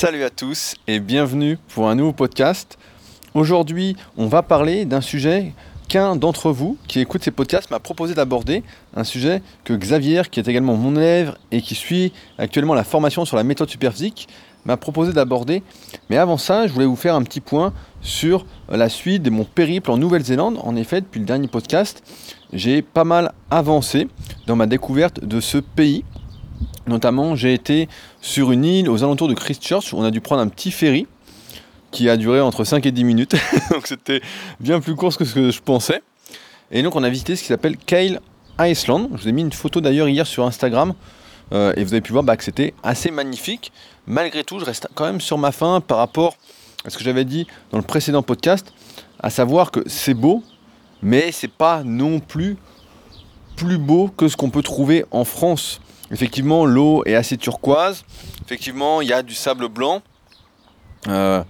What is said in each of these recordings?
Salut à tous et bienvenue pour un nouveau podcast. Aujourd'hui, on va parler d'un sujet qu'un d'entre vous qui écoute ces podcasts m'a proposé d'aborder, un sujet que Xavier, qui est également mon élève et qui suit actuellement la formation sur la méthode superphysique, m'a proposé d'aborder. Mais avant ça, je voulais vous faire un petit point sur la suite de mon périple en Nouvelle-Zélande. En effet, depuis le dernier podcast, j'ai pas mal avancé dans ma découverte de ce pays. Notamment, j'ai été sur une île aux alentours de Christchurch on a dû prendre un petit ferry qui a duré entre 5 et 10 minutes. donc c'était bien plus court que ce que je pensais. Et donc on a visité ce qui s'appelle Kale Island. Je vous ai mis une photo d'ailleurs hier sur Instagram. Euh, et vous avez pu voir bah, que c'était assez magnifique. Malgré tout, je reste quand même sur ma faim par rapport à ce que j'avais dit dans le précédent podcast, à savoir que c'est beau, mais c'est pas non plus plus beau que ce qu'on peut trouver en France. Effectivement, l'eau est assez turquoise. Effectivement, il y a du sable blanc. Euh,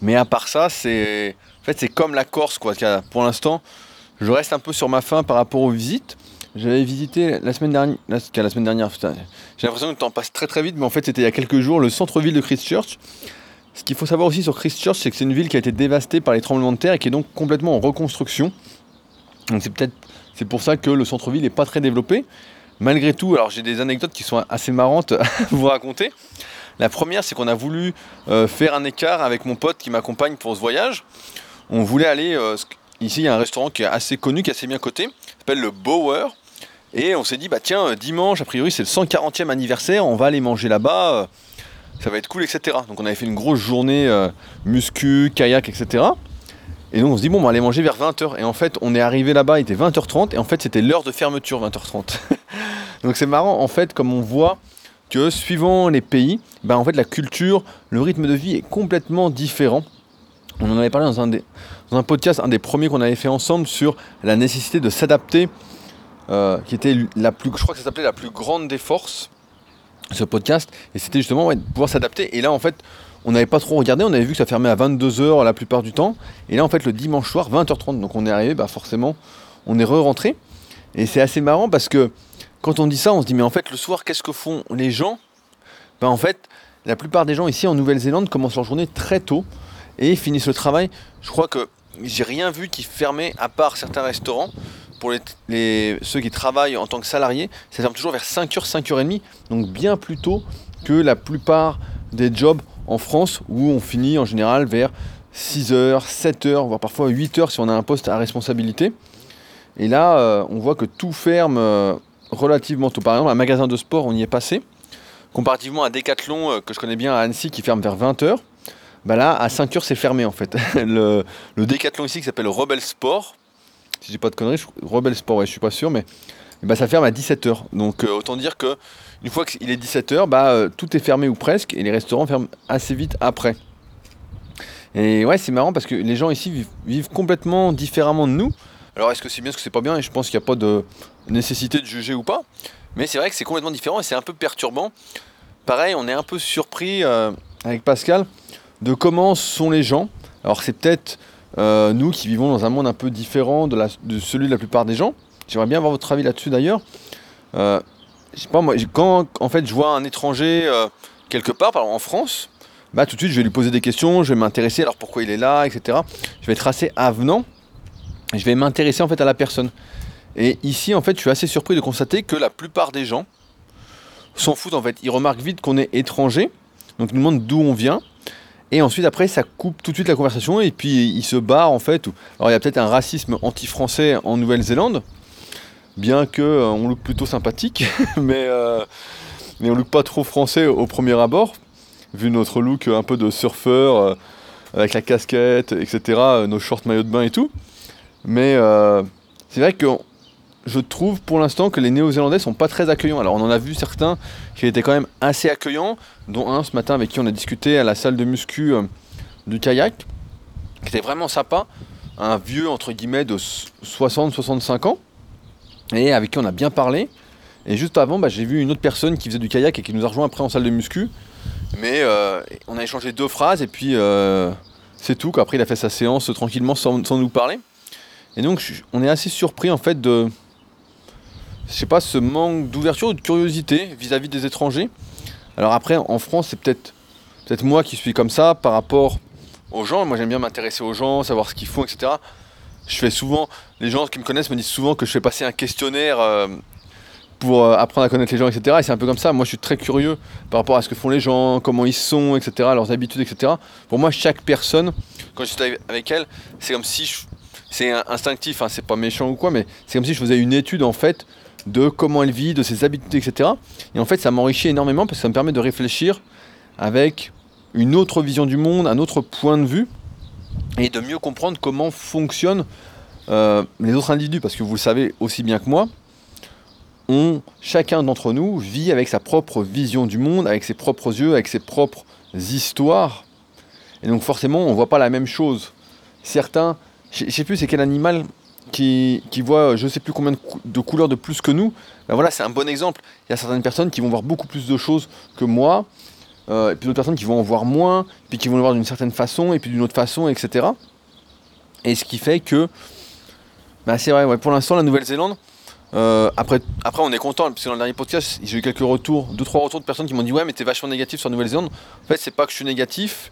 mais à part ça, c'est en fait comme la Corse quoi. Pour l'instant, je reste un peu sur ma faim par rapport aux visites. J'avais visité la semaine dernière, la semaine dernière, j'ai l'impression que le temps passe très très vite, mais en fait c'était il y a quelques jours, le centre-ville de Christchurch. Ce qu'il faut savoir aussi sur Christchurch, c'est que c'est une ville qui a été dévastée par les tremblements de terre et qui est donc complètement en reconstruction. Donc c'est peut-être c'est pour ça que le centre-ville n'est pas très développé. Malgré tout, alors j'ai des anecdotes qui sont assez marrantes à vous raconter. La première, c'est qu'on a voulu euh, faire un écart avec mon pote qui m'accompagne pour ce voyage. On voulait aller. Euh, ici, il y a un restaurant qui est assez connu, qui est assez bien coté, s'appelle le Bower. Et on s'est dit, bah tiens, euh, dimanche, a priori, c'est le 140e anniversaire, on va aller manger là-bas, ça va être cool, etc. Donc on avait fait une grosse journée muscu, kayak, etc. Et donc on se dit, bon, on va aller manger vers 20h. Et en fait, on est arrivé là-bas, il était 20h30, et en fait, c'était l'heure de fermeture, 20h30. donc c'est marrant, en fait, comme on voit que suivant les pays, ben en fait la culture, le rythme de vie est complètement différent. On en avait parlé dans un, dans un podcast, un des premiers qu'on avait fait ensemble sur la nécessité de s'adapter, euh, qui était la plus, je crois que ça s'appelait la plus grande des forces, ce podcast, et c'était justement de pouvoir s'adapter. Et là en fait, on n'avait pas trop regardé, on avait vu que ça fermait à 22h la plupart du temps, et là en fait le dimanche soir, 20h30, donc on est arrivé, bah forcément, on est re-rentré. Et c'est assez marrant parce que quand on dit ça, on se dit mais en fait le soir qu'est-ce que font les gens? Ben, En fait, la plupart des gens ici en Nouvelle-Zélande commencent leur journée très tôt et finissent le travail. Je crois que j'ai rien vu qui fermait à part certains restaurants. Pour les, ceux qui travaillent en tant que salariés, ça ferme toujours vers 5h, 5h30, donc bien plus tôt que la plupart des jobs en France où on finit en général vers 6h, 7h, voire parfois 8h si on a un poste à responsabilité. Et là, euh, on voit que tout ferme euh, relativement tôt. Par exemple, un magasin de sport, on y est passé. Comparativement à Decathlon, euh, que je connais bien à Annecy, qui ferme vers 20h, bah là, à 5h, c'est fermé en fait. le, le Decathlon ici qui s'appelle Rebel Sport, si j'ai pas de conneries, Rebel Sport, ouais, je suis pas sûr, mais bah, ça ferme à 17h. Donc euh, autant dire que une fois qu'il est 17h, bah, euh, tout est fermé ou presque, et les restaurants ferment assez vite après. Et ouais, c'est marrant parce que les gens ici vivent complètement différemment de nous. Alors est-ce que c'est bien, est-ce que c'est pas bien? Et je pense qu'il n'y a pas de nécessité de juger ou pas. Mais c'est vrai que c'est complètement différent et c'est un peu perturbant. Pareil, on est un peu surpris euh, avec Pascal de comment sont les gens. Alors c'est peut-être euh, nous qui vivons dans un monde un peu différent de, celui de la plupart des gens. J'aimerais bien avoir votre avis là-dessus d'ailleurs. Quand en fait je vois un étranger quelque part, par exemple en France, bah tout de suite je vais lui poser des questions, je vais m'intéresser alors pourquoi il est là, etc. Je vais être assez avenant je vais m'intéresser en fait à la personne. Et ici, en fait, je suis assez surpris de constater que la plupart des gens s'en foutent en fait. Ils remarquent vite qu'on est étranger, donc ils nous demandent d'où on vient. Et ensuite, après, ça coupe tout de suite la conversation et puis ils se barrent en fait. Alors, il y a peut-être un racisme anti-français en Nouvelle-Zélande, bien que euh, on look plutôt sympathique, mais, euh, mais on look pas trop français au premier abord, vu notre look un peu de surfeur, euh, avec la casquette, etc., nos shorts maillots de bain et tout. Mais euh, c'est vrai que je trouve pour l'instant que les Néo-Zélandais sont pas très accueillants. Alors on en a vu certains qui étaient quand même assez accueillants, dont un ce matin avec qui on a discuté à la salle de muscu euh, du kayak, qui était vraiment sympa, un vieux entre guillemets de 60-65 ans, et avec qui on a bien parlé. Et juste avant, bah, j'ai vu une autre personne qui faisait du kayak et qui nous a rejoint après en salle de muscu. Mais euh, on a échangé deux phrases et puis c'est tout. Après, il a fait sa séance tranquillement sans nous parler. Et donc, on est assez surpris en fait de, je sais pas, ce manque d'ouverture ou de curiosité vis-à-vis des étrangers. Alors après, en France, c'est peut-être peut-être moi qui suis comme ça par rapport aux gens. Moi, j'aime bien m'intéresser aux gens, savoir ce qu'ils font, etc. Je fais souvent, les gens qui me connaissent me disent souvent que je fais passer un questionnaire euh, pour euh, apprendre à connaître les gens, etc. Et c'est un peu comme ça. Moi, je suis très curieux par rapport à ce que font les gens, comment ils sont, etc., leurs habitudes, etc. Pour moi, chaque personne, quand je suis avec elle, c'est comme si je... c'est instinctif, hein, c'est pas méchant ou quoi, mais c'est comme si je faisais une étude en fait de comment elle vit, de ses habitudes, etc. Et en fait, ça m'enrichit énormément parce que ça me permet de réfléchir avec une autre vision du monde, un autre point de vue, et de mieux comprendre comment fonctionnent euh, les autres individus. Parce que vous le savez aussi bien que moi, chacun d'entre nous vit avec sa propre vision du monde, avec ses propres yeux, avec ses propres histoires. Et donc forcément, on ne voit pas la même chose. Certains, je ne sais plus c'est quel animal qui, voit je ne sais plus combien de, couleurs de plus que nous. Ben voilà, c'est un bon exemple. Il y a certaines personnes qui vont voir beaucoup plus de choses que moi, euh, et puis d'autres personnes qui vont en voir moins, puis qui vont le voir d'une certaine façon, et puis d'une autre façon, etc. Et ce qui fait que, ben c'est vrai, ouais, pour l'instant, la Nouvelle-Zélande, euh, après, après, on est content, parce que dans le dernier podcast, j'ai eu quelques retours, deux, trois retours de personnes qui m'ont dit Ouais, mais t'es vachement négatif sur la Nouvelle-Zélande. En fait, c'est pas que je suis négatif,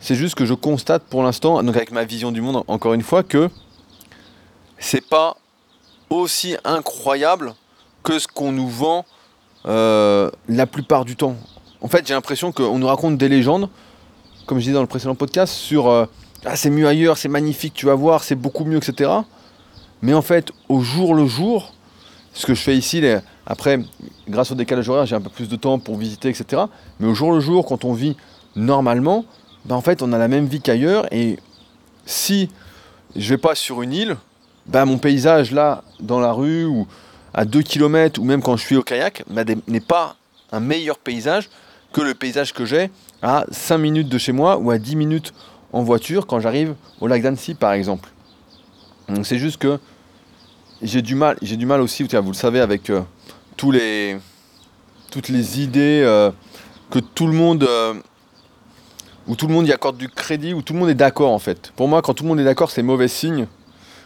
c'est juste que je constate pour l'instant, donc avec ma vision du monde, encore une fois, que c'est pas aussi incroyable que ce qu'on nous vend euh, la plupart du temps. En fait, j'ai l'impression qu'on nous raconte des légendes, comme je disais dans le précédent podcast, sur euh, ah, c'est mieux ailleurs, c'est magnifique, tu vas voir, c'est beaucoup mieux, etc. Mais en fait, au jour le jour, ce que je fais ici, après, grâce au décalage horaire, j'ai un peu plus de temps pour visiter, etc. Mais au jour le jour, quand on vit normalement, ben en fait, on a la même vie qu'ailleurs. Et si je vais pas sur une île, ben mon paysage là, dans la rue, ou à 2 km, ou même quand je suis au kayak, ben, n'est pas un meilleur paysage que le paysage que j'ai à 5 minutes de chez moi ou à 10 minutes en voiture quand j'arrive au lac d'Annecy, par exemple. Donc c'est juste que j'ai du mal, j'ai du mal aussi, vous le savez, avec euh, tous les, toutes les idées euh, que tout le monde, euh, tout le monde y accorde du crédit, où tout le monde est d'accord en fait. Pour moi, quand tout le monde est d'accord, c'est mauvais signe.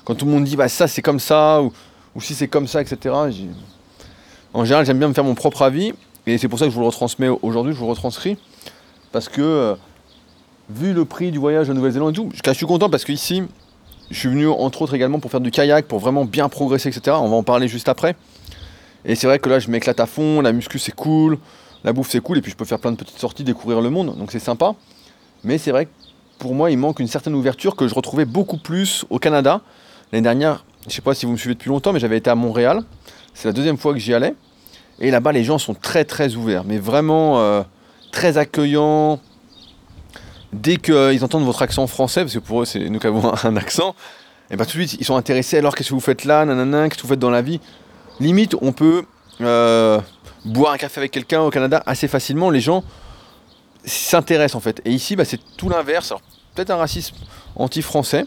Quand tout le monde dit bah ça c'est comme ça ou, ou si c'est comme ça, etc. En général, j'aime bien me faire mon propre avis et c'est pour ça que je vous le retransmets aujourd'hui, je vous le retranscris parce que vu le prix du voyage en Nouvelle-Zélande et tout, je suis content parce qu'ici je suis venu entre autres également pour faire du kayak, pour vraiment bien progresser, etc. On va en parler juste après. Et c'est vrai que là, je m'éclate à fond, la muscu c'est cool, la bouffe c'est cool, et puis je peux faire plein de petites sorties, découvrir le monde, donc c'est sympa. Mais c'est vrai que pour moi, il manque une certaine ouverture que je retrouvais beaucoup plus au Canada. L'année dernière, je ne sais pas si vous me suivez depuis longtemps, mais j'avais été à Montréal. C'est la deuxième fois que j'y allais. Et là-bas, les gens sont très très ouverts, mais vraiment euh, très accueillants, dès qu'ils entendent votre accent français, parce que pour eux, c'est nous qui avons un accent, et bien tout de suite, ils sont intéressés. Alors, qu'est-ce que vous faites là? Nanana, qu'est-ce que vous faites dans la vie? Limite, on peut euh, boire un café avec quelqu'un au Canada assez facilement. Les gens s'intéressent en fait. Et ici, bah, c'est tout l'inverse. Alors, peut-être un racisme anti-français.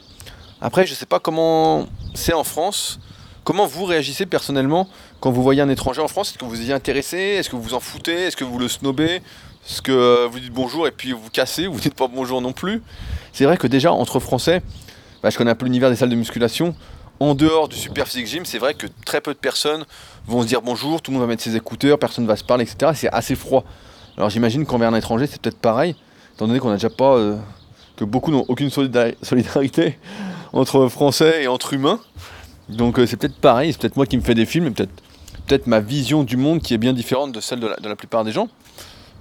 Après, je ne sais pas comment c'est en France. Comment vous réagissez personnellement quand vous voyez un étranger en France? Est-ce que vous y intéressé Est-ce que vous vous en foutez? Est-ce que vous le snobez? Parce que euh, vous dites bonjour et puis vous cassez, vous dites pas bonjour non plus? C'est vrai que déjà, entre Français, bah, je connais un peu l'univers des salles de musculation. En dehors du Super Physique Gym, c'est vrai que très peu de personnes vont se dire bonjour, tout le monde va mettre ses écouteurs, personne ne va se parler, etc. C'est assez froid. Alors j'imagine qu'envers un étranger, c'est peut-être pareil, étant donné qu'on n'a déjà pas. Euh, que beaucoup n'ont aucune solidarité entre Français et entre humains. Donc euh, c'est peut-être pareil, c'est peut-être moi qui me fais des films, peut-être peut-être ma vision du monde qui est bien différente de celle de la plupart des gens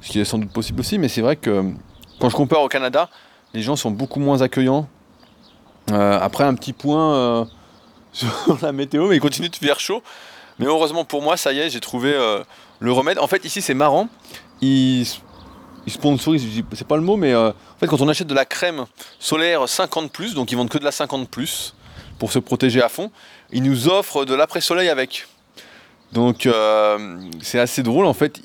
ce qui est sans doute possible aussi, mais c'est vrai que quand je compare au Canada, les gens sont beaucoup moins accueillants. Euh, après, un petit point euh, sur la météo, mais il continue de faire chaud. Mais heureusement pour moi, ça y est, j'ai trouvé le remède. En fait, ici, c'est marrant. Ils, ils sponsorisent, c'est pas le mot, mais en fait, quand on achète de la crème solaire 50, donc ils vendent que de la 50, pour se protéger à fond, ils nous offrent de l'après-soleil avec. Donc, c'est assez drôle, en fait.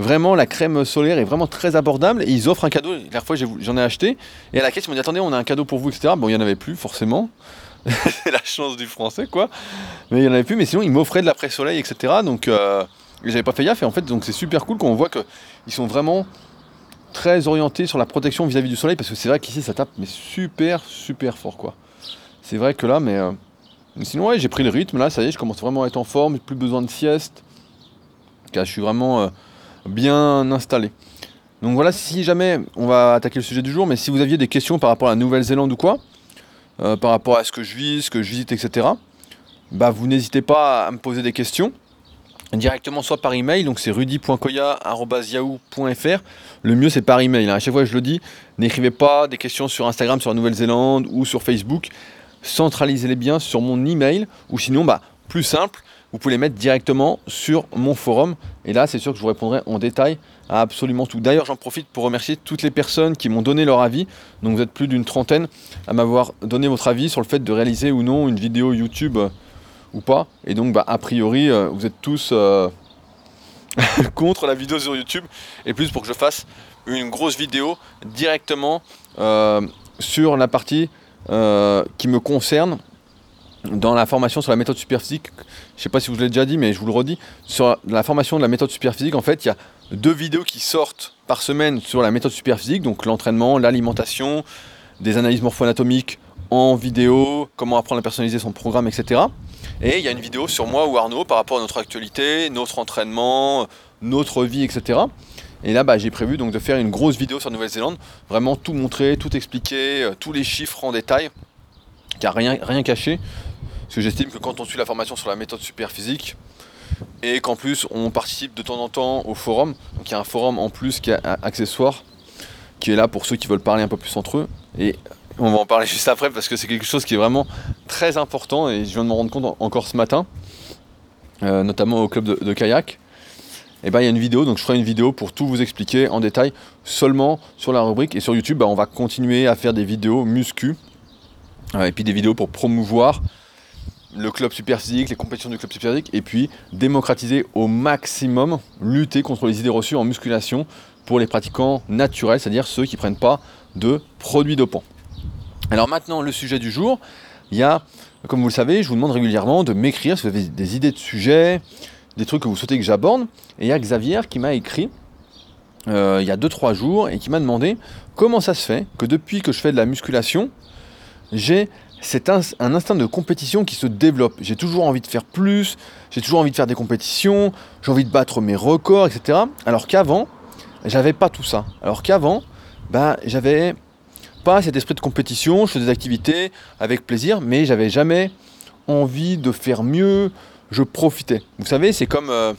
Vraiment, la crème solaire est vraiment très abordable et ils offrent un cadeau. La dernière fois, j'en ai, acheté et à la caisse, ils m'ont dit Attendez, on a un cadeau pour vous, etc. Bon, il n'y en avait plus, forcément. c'est la chance du français, quoi. Mais il n'y en avait plus, mais sinon, ils m'offraient de l'après-soleil, etc. Donc, euh, j'avais pas fait gaffe et en fait, donc c'est super cool quand on voit qu'ils sont vraiment très orientés sur la protection vis-à-vis du soleil parce que c'est vrai qu'ici, ça tape, mais super, super fort, quoi. C'est vrai que là, mais. Euh, sinon, ouais, j'ai pris le rythme, là, ça y est, je commence vraiment à être en forme, plus besoin de sieste. je suis vraiment. Euh, bien installé. Donc voilà, si jamais on va attaquer le sujet du jour, mais si vous aviez des questions par rapport à la Nouvelle-Zélande ou quoi, euh, par rapport à ce que je vis, ce que je visite, etc., bah vous n'hésitez pas à me poser des questions directement soit par email, donc c'est rudy.koya.yahoo.fr. Le mieux c'est par email. Hein. À chaque fois je le dis, n'écrivez pas des questions sur Instagram, sur la Nouvelle-Zélande ou sur Facebook. Centralisez-les bien sur mon email ou sinon, bah, plus simple, vous pouvez les mettre directement sur mon forum. Et là, c'est sûr que je vous répondrai en détail à absolument tout. D'ailleurs, j'en profite pour remercier toutes les personnes qui m'ont donné leur avis. Donc, vous êtes plus d'une trentaine à m'avoir donné votre avis sur le fait de réaliser ou non une vidéo YouTube euh, ou pas. Et donc, bah, a priori, euh, vous êtes tous euh, contre la vidéo sur YouTube. Et plus pour que je fasse une grosse vidéo directement sur la partie qui me concerne dans la formation sur la méthode superphysique, je ne sais pas si vous l'avez déjà dit, mais je vous le redis, sur la formation de la méthode superphysique, en fait, il y a deux vidéos qui sortent par semaine sur la méthode superphysique, donc l'entraînement, l'alimentation, des analyses morpho-anatomiques en vidéo, comment apprendre à personnaliser son programme, etc. Et il y a une vidéo sur moi ou Arnaud par rapport à notre actualité, notre entraînement, notre vie, etc. Et là, bah, j'ai prévu donc de faire une grosse vidéo sur Nouvelle-Zélande, vraiment tout montrer, tout expliquer, euh, tous les chiffres en détail, car rien, rien caché. Parce que j'estime que quand on suit la formation sur la méthode super physique, et qu'en plus on participe de temps en temps au forum, donc il y a un forum en plus qui est accessoire, qui est là pour ceux qui veulent parler un peu plus entre eux. Et on va en parler juste après parce que c'est quelque chose qui est vraiment très important et je viens de m'en rendre compte encore ce matin, euh, notamment au club de, kayak. Et ben il y a une vidéo, donc je ferai une vidéo pour tout vous expliquer en détail seulement sur la rubrique. Et sur YouTube, bah, on va continuer à faire des vidéos muscu. Euh, et puis des vidéos pour promouvoir le club super physique, les compétitions du club super physique, et puis démocratiser au maximum, lutter contre les idées reçues en musculation pour les pratiquants naturels, c'est-à-dire ceux qui ne prennent pas de produits dopants. Alors maintenant, le sujet du jour, il y a, comme vous le savez, je vous demande régulièrement de m'écrire si vous avez des idées de sujets, des trucs que vous souhaitez que j'aborde, et il y a Xavier qui m'a écrit euh, il y a 2-3 jours et qui m'a demandé comment ça se fait que depuis que je fais de la musculation, j'ai c'est un, instinct de compétition qui se développe. J'ai toujours envie de faire plus, j'ai toujours envie de faire des compétitions, j'ai envie de battre mes records, etc. Alors qu'avant, j'avais pas tout ça. Alors qu'avant, bah, j'avais pas cet esprit de compétition, je faisais des activités avec plaisir, mais j'avais jamais envie de faire mieux, je profitais. Vous savez, c'est comme euh,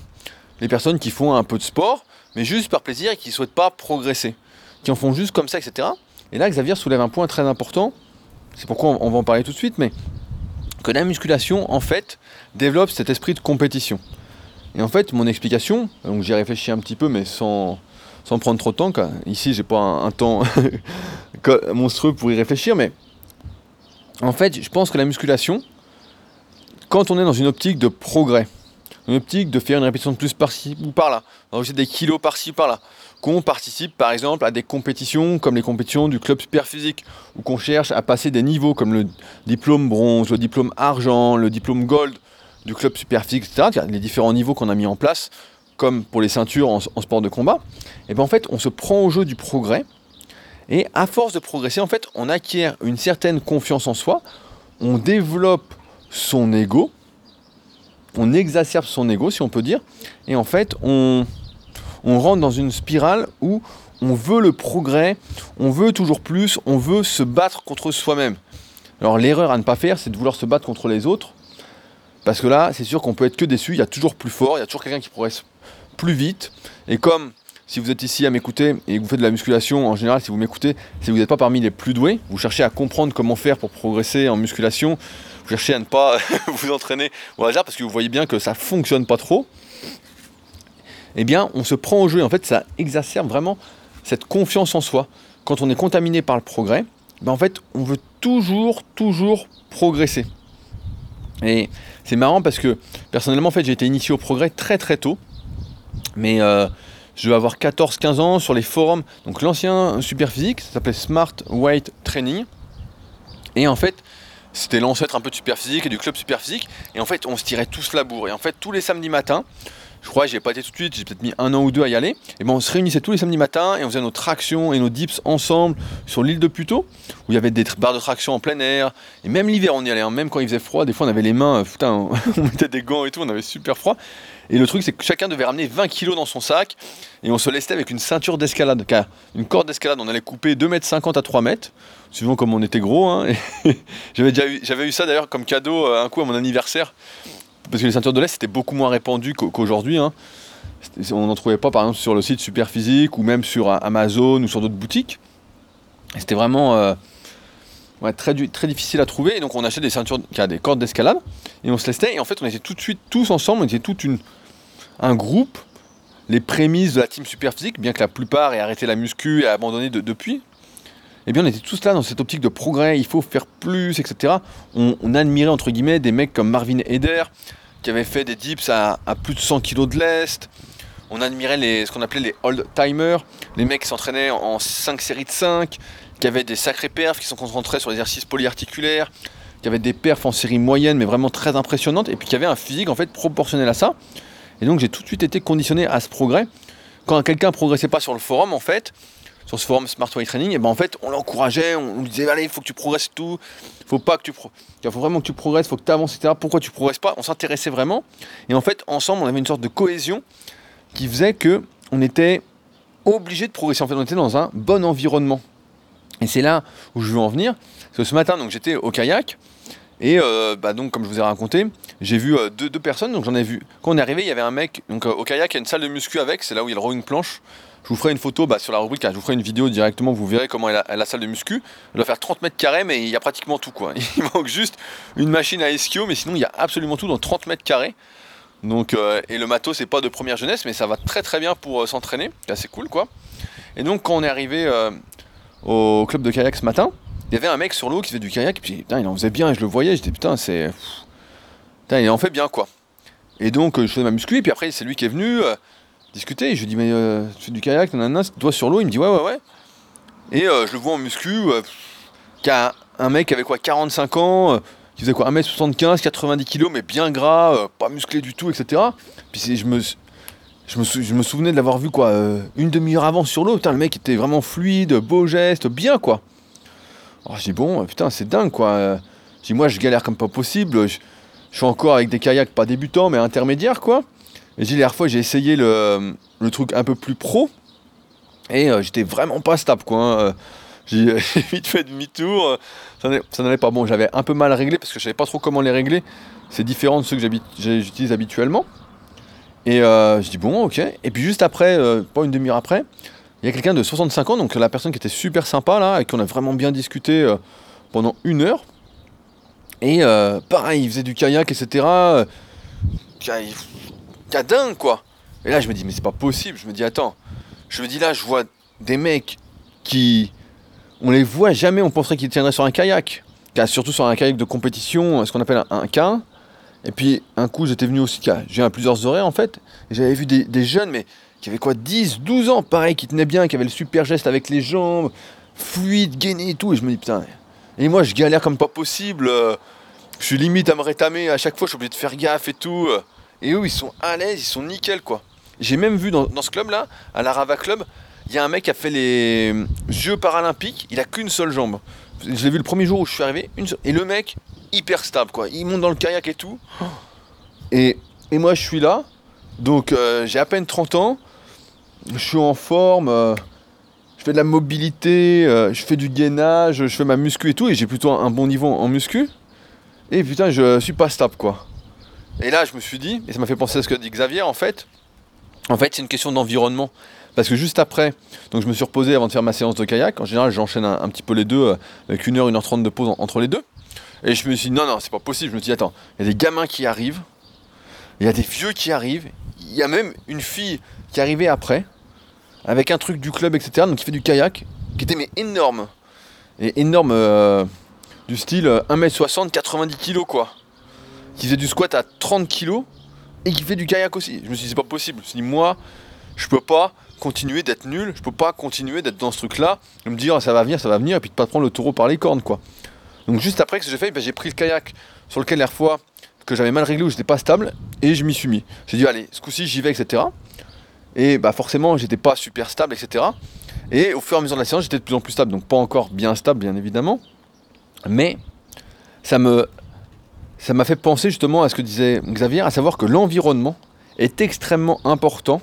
les personnes qui font un peu de sport, mais juste par plaisir et qui ne souhaitent pas progresser, qui en font juste comme ça, etc. Et là, Xavier soulève un point très important c'est pourquoi on va en parler tout de suite, mais que la musculation, en fait, développe cet esprit de compétition. Et en fait, mon explication, donc j'ai réfléchi un petit peu, mais sans, sans prendre trop de temps, car ici j'ai pas un, temps monstrueux pour y réfléchir, mais en fait, je pense que la musculation, quand on est dans une optique de progrès, une optique de faire une répétition de plus par-ci ou par-là, aussi des kilos par-ci par-là, qu'on participe par exemple à des compétitions comme les compétitions du club super physique, ou qu'on cherche à passer des niveaux comme le diplôme bronze, le diplôme argent, le diplôme gold du club super physique, etc., les différents niveaux qu'on a mis en place, comme pour les ceintures en, sport de combat, et bien en fait on se prend au jeu du progrès, et à force de progresser, en fait, on acquiert une certaine confiance en soi, on développe son ego, on exacerbe son ego, si on peut dire, et en fait, on, on rentre dans une spirale où on veut le progrès, on veut toujours plus, on veut se battre contre soi-même. Alors l'erreur à ne pas faire, c'est de vouloir se battre contre les autres, parce que là, c'est sûr qu'on peut être que déçu, il y a toujours plus fort, il y a toujours quelqu'un qui progresse plus vite, et comme si vous êtes ici à m'écouter et que vous faites de la musculation, en général, si vous m'écoutez, si vous n'êtes pas parmi les plus doués, vous cherchez à comprendre comment faire pour progresser en musculation, vous cherchez à ne pas vous entraîner au hasard parce que vous voyez bien que ça fonctionne pas trop, eh bien, on se prend au jeu. En fait, ça exacerbe vraiment cette confiance en soi. Quand on est contaminé par le progrès, ben en fait, on veut toujours, toujours progresser. Et c'est marrant parce que personnellement, en fait, j'ai été initié au progrès très très tôt. Mais euh, je vais avoir 14-15 ans sur les forums. Donc l'ancien super physique, ça s'appelait Smart Weight Training. Et en fait, c'était l'ancêtre un peu de super physique et du club super physique. Et en fait, on se tirait tous la bourre. Et en fait, tous les samedis matins, je crois j'ai pas été tout de suite, j'ai peut-être mis un an ou deux à y aller. Et ben on se réunissait tous les samedis matins et on faisait nos tractions et nos dips ensemble sur l'île de Puteaux, où il y avait des barres de traction en plein air. Et même l'hiver on y allait, hein. même quand il faisait froid, des fois on avait les mains, euh, putain, on mettait des gants et tout, on avait super froid. Et le truc c'est que chacun devait ramener 20 kilos dans son sac et on se laissait avec une ceinture d'escalade, une corde d'escalade, on allait couper 2,50 m à 3 mètres, suivant comme on était gros. Hein. j'avais déjà eu, ça d'ailleurs comme cadeau euh, un coup à mon anniversaire parce que les ceintures de lait c'était beaucoup moins répandu qu'aujourd'hui. Hein. On n'en trouvait pas par exemple sur le site Superphysique ou même sur Amazon ou sur d'autres boutiques. C'était vraiment euh, très, difficile à trouver. Et donc on achetait des ceintures, des cordes d'escalade et on se laissait. Et en fait on était tout de suite tous ensemble, on était tout un groupe. Les prémices de la team Superphysique, bien que la plupart aient arrêté la muscu et abandonné depuis, eh bien on était tous là dans cette optique de progrès, il faut faire plus, etc. On, admirait entre guillemets des mecs comme Marvin Eder, qui avait fait des dips à, plus de 100 kg de lest. On admirait ce qu'on appelait les old timers, les mecs qui s'entraînaient en 5 séries de 5, qui avaient des sacrés perfs, qui sont concentrés sur l'exercice polyarticulaire, qui avaient des perfs en série moyenne mais vraiment très impressionnantes, et puis qui avaient un physique en fait proportionnel à ça. Et donc j'ai tout de suite été conditionné à ce progrès. Quand quelqu'un progressait pas sur le forum, en fait, sur ce forum Smart Way Training, et ben en fait, on l'encourageait, on lui disait allez, il faut que tu progresses tout, faut pas que tu pro... faut vraiment que tu progresses, faut que tu avances, etc. Pourquoi tu progresses pas? On s'intéressait vraiment, et en fait, ensemble, on avait une sorte de cohésion qui faisait que on était obligé de progresser. En fait, on était dans un bon environnement. Et c'est là où je veux en venir. Ce matin, donc j'étais au kayak. Et euh, bah donc, comme je vous ai raconté, j'ai vu euh, deux, personnes. Donc j'en ai vu. Quand on est arrivé, il y avait un mec. Donc euh, au kayak, il y a une salle de muscu avec. C'est là où il y a le rowing planche. Je vous ferai une photo bah, sur la rubrique, hein. je vous ferai une vidéo directement, vous verrez comment est la, salle de muscu. Elle doit faire 30 mètres carrés, mais il y a pratiquement tout. Quoi. Il manque juste une machine à ischio, mais sinon il y a absolument tout dans 30 mètres carrés. Donc, euh, et le matos, c'est pas de première jeunesse, mais ça va très très bien pour euh, s'entraîner. C'est assez cool quoi. Et donc, quand on est arrivé euh, au club de kayak ce matin, il y avait un mec sur l'eau qui faisait du kayak, et puis putain, il en faisait bien, et je le voyais, j'étais putain, c'est. Putain, il en fait bien quoi. Et donc, je faisais ma muscu, et puis après, c'est lui qui est venu discuter. je lui dis, mais euh, tu fais du kayak, nanana, toi sur l'eau Il me dit, ouais, ouais, ouais. Et euh, je le vois en muscu, euh, qui a un mec avec quoi 45 ans, qui faisait quoi 1m75, 90 kg, mais bien gras, pas musclé du tout, etc. Puis je me, je me, je me souvenais de l'avoir vu quoi une demi-heure avant sur l'eau. Putain, le mec était vraiment fluide, beau geste, bien quoi. Alors je dis, bon, putain, c'est dingue quoi. Je dis, moi, je galère comme pas possible. Je, je suis encore avec des kayaks pas débutants, mais intermédiaires quoi. J'ai la dernière fois, j'ai essayé le, truc un peu plus pro. Et euh, j'étais vraiment pas stable, quoi. Hein. Euh, j'ai vite fait demi-tour. Euh, ça n'allait pas bon. J'avais un peu mal réglé parce que je savais pas trop comment les régler. C'est différent de ceux que j'utilise habituellement. Et je dis bon, ok. Et puis juste après, pas une demi-heure après, il y a quelqu'un de 65 ans, donc la personne qui était super sympa là, et qu'on a vraiment bien discuté pendant une heure. Et pareil, il faisait du kayak, etc dingue quoi. Et là je me dis mais c'est pas possible, je me dis attends, je me dis là je vois des mecs qui on les voit jamais, on penserait qu'ils tiendraient sur un kayak, surtout sur un kayak de compétition, ce qu'on appelle un, un Et puis un coup j'étais venu aussi, j'ai plusieurs horaires en fait, et j'avais vu des, jeunes mais qui avaient quoi 10, 12 ans, pareil, qui tenaient bien, qui avaient le super geste avec les jambes, fluide, gainé et tout, et je me dis putain, et moi je galère comme pas possible, euh, je suis limite à me rétamer, à chaque fois je suis obligé de faire gaffe et tout. Et eux, ils sont à l'aise, ils sont nickel, quoi. J'ai même vu dans, ce club-là, à la Rava Club, il y a un mec qui a fait les Jeux paralympiques, il a qu'une seule jambe. Je l'ai vu le premier jour où je suis arrivé, une et le mec, hyper stable, quoi. Il monte dans le kayak et tout. Et, moi, je suis là, donc euh, j'ai à peine 30 ans, je suis en forme, euh, je fais de la mobilité, euh, je fais du gainage, je fais ma muscu et tout, et j'ai plutôt un bon niveau en muscu. Et putain, je suis pas stable, quoi. Et là, je me suis dit, et ça m'a fait penser à ce que dit Xavier, en fait, en fait, c'est une question d'environnement. Parce que juste après, donc je me suis reposé avant de faire ma séance de kayak. En général, j'enchaîne un, petit peu les deux, euh, avec une heure, une heure trente de pause entre les deux. Et je me suis dit, non, non, c'est pas possible. Je me suis dit, attends, il y a des gamins qui arrivent, il y a des vieux qui arrivent, il y a même une fille qui arrivée après, avec un truc du club, etc., donc qui fait du kayak, qui était mais énorme. Et énorme, euh, du style 1m60, euh, 90 kg, quoi qui faisait du squat à 30 kg et qui fait du kayak aussi. Je me suis dit, c'est pas possible. Je me suis dit, moi, je peux pas continuer d'être nul, je peux pas continuer d'être dans ce truc-là, de me dire, ça va venir, ça va venir, et puis de pas prendre le taureau par les cornes, quoi. Donc, juste après, que j'ai fait, ben, j'ai pris le kayak sur lequel, la fois, que j'avais mal réglé ou j'étais pas stable et je m'y suis mis. J'ai dit allez, ce coup-ci j'y vais, etc. Et bah forcément j'étais pas super stable, etc. Et au fur et à mesure de la séance, j'étais de plus en plus stable, donc pas encore bien stable bien évidemment, mais ça me ça m'a fait penser justement à ce que disait Xavier, à savoir que l'environnement est extrêmement important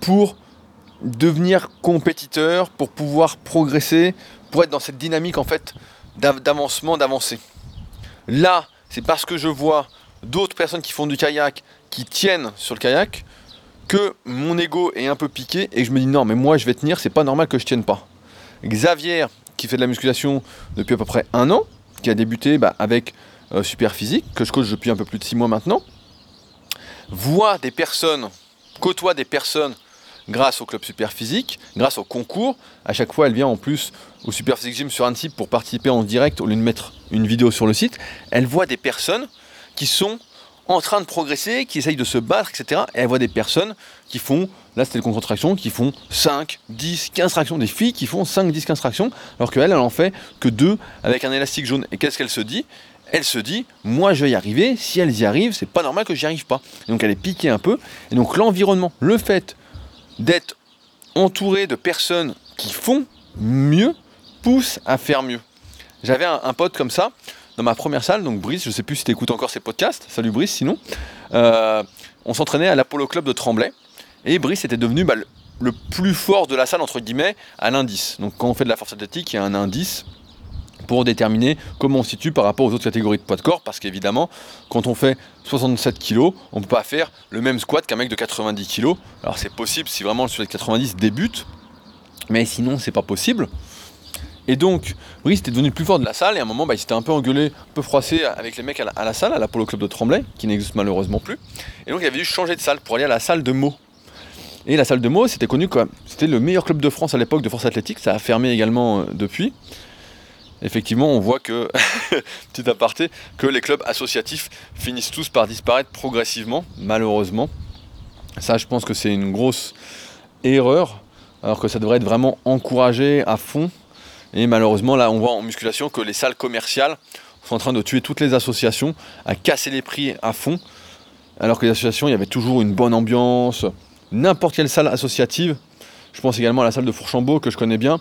pour devenir compétiteur, pour pouvoir progresser, pour être dans cette dynamique en fait d'avancement, d'avancer. Là, c'est parce que je vois d'autres personnes qui font du kayak, qui tiennent sur le kayak, que mon ego est un peu piqué et que je me dis non, mais moi je vais tenir, c'est pas normal que je tienne pas. Xavier, qui fait de la musculation depuis à peu près un an, qui a débuté bah, avec euh, Super Physique, que je coach depuis un peu plus de six mois maintenant, voit des personnes, côtoie des personnes grâce au club Super Physique, grâce au concours. À chaque fois, elle vient en plus au Super Physique Gym sur Annecy pour participer en direct au lieu de mettre une vidéo sur le site. Elle voit des personnes qui sont en train de progresser, qui essayent de se battre, etc. Et elle voit des personnes qui font, là c'était le contraction, qui font 5, 10, 15 tractions, des filles qui font 5, 10, 15 tractions, alors qu'elle, elle en fait que 2 avec un élastique jaune. Et qu'est-ce qu'elle se dit? Elle se dit, moi je vais y arriver, si elles y arrivent, c'est pas normal que j'y arrive pas. Donc elle est piquée un peu. Et donc l'environnement, le fait d'être entouré de personnes qui font mieux pousse à faire mieux. J'avais un, pote comme ça dans ma première salle, donc Brice, je sais plus si tu écoutes encore ses podcasts, salut Brice sinon. Euh, on s'entraînait à l'Apollo Club de Tremblay et Brice était devenu bah, le, plus fort de la salle entre guillemets à l'indice. Donc quand on fait de la force athlétique, il y a un indice pour déterminer comment on se situe par rapport aux autres catégories de poids de corps, parce qu'évidemment, quand on fait 67 kg, on ne peut pas faire le même squat qu'un mec de 90 kg. Alors c'est possible si vraiment le sujet de 90 débute, mais sinon c'est pas possible. Et donc, Brice était devenu le plus fort de la salle, et à un moment, bah, il s'était un peu engueulé, un peu froissé avec les mecs à la, salle, à Club de Tremblay, qui n'existe malheureusement plus. Et donc, il avait dû changer de salle pour aller à la salle de Meaux. Et la salle de Meaux, c'était connu comme c'était le meilleur club de France à l'époque de force athlétique, ça a fermé également euh, depuis effectivement, on voit que, petit aparté, que les clubs associatifs finissent tous par disparaître progressivement, malheureusement. Ça, je pense que c'est une grosse erreur, alors que ça devrait être vraiment encouragé à fond. Et malheureusement, là, on voit en musculation que les salles commerciales sont en train de tuer toutes les associations, à casser les prix à fond, alors que les associations, il y avait toujours une bonne ambiance, n'importe quelle salle associative. Je pense également à la salle de Fourchambault que je connais bien.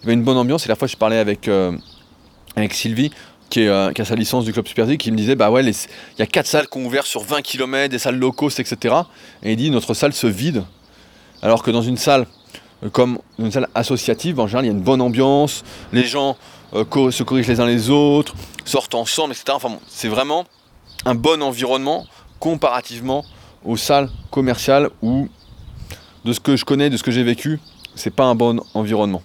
Il y avait une bonne ambiance et la fois je parlais avec euh, avec Sylvie, euh, qui, a sa licence du club Super qui me disait bah ouais, il y a quatre salles qui ont ouvert sur 20 km, des salles low cost, etc. Et il dit notre salle se vide, alors que dans une salle euh, comme une salle associative, en général, il y a une bonne ambiance, les gens euh, se corrigent les uns les autres, sortent ensemble, etc. Enfin c'est vraiment un bon environnement comparativement aux salles commerciales où, de ce que je connais, de ce que j'ai vécu, c'est pas un bon environnement.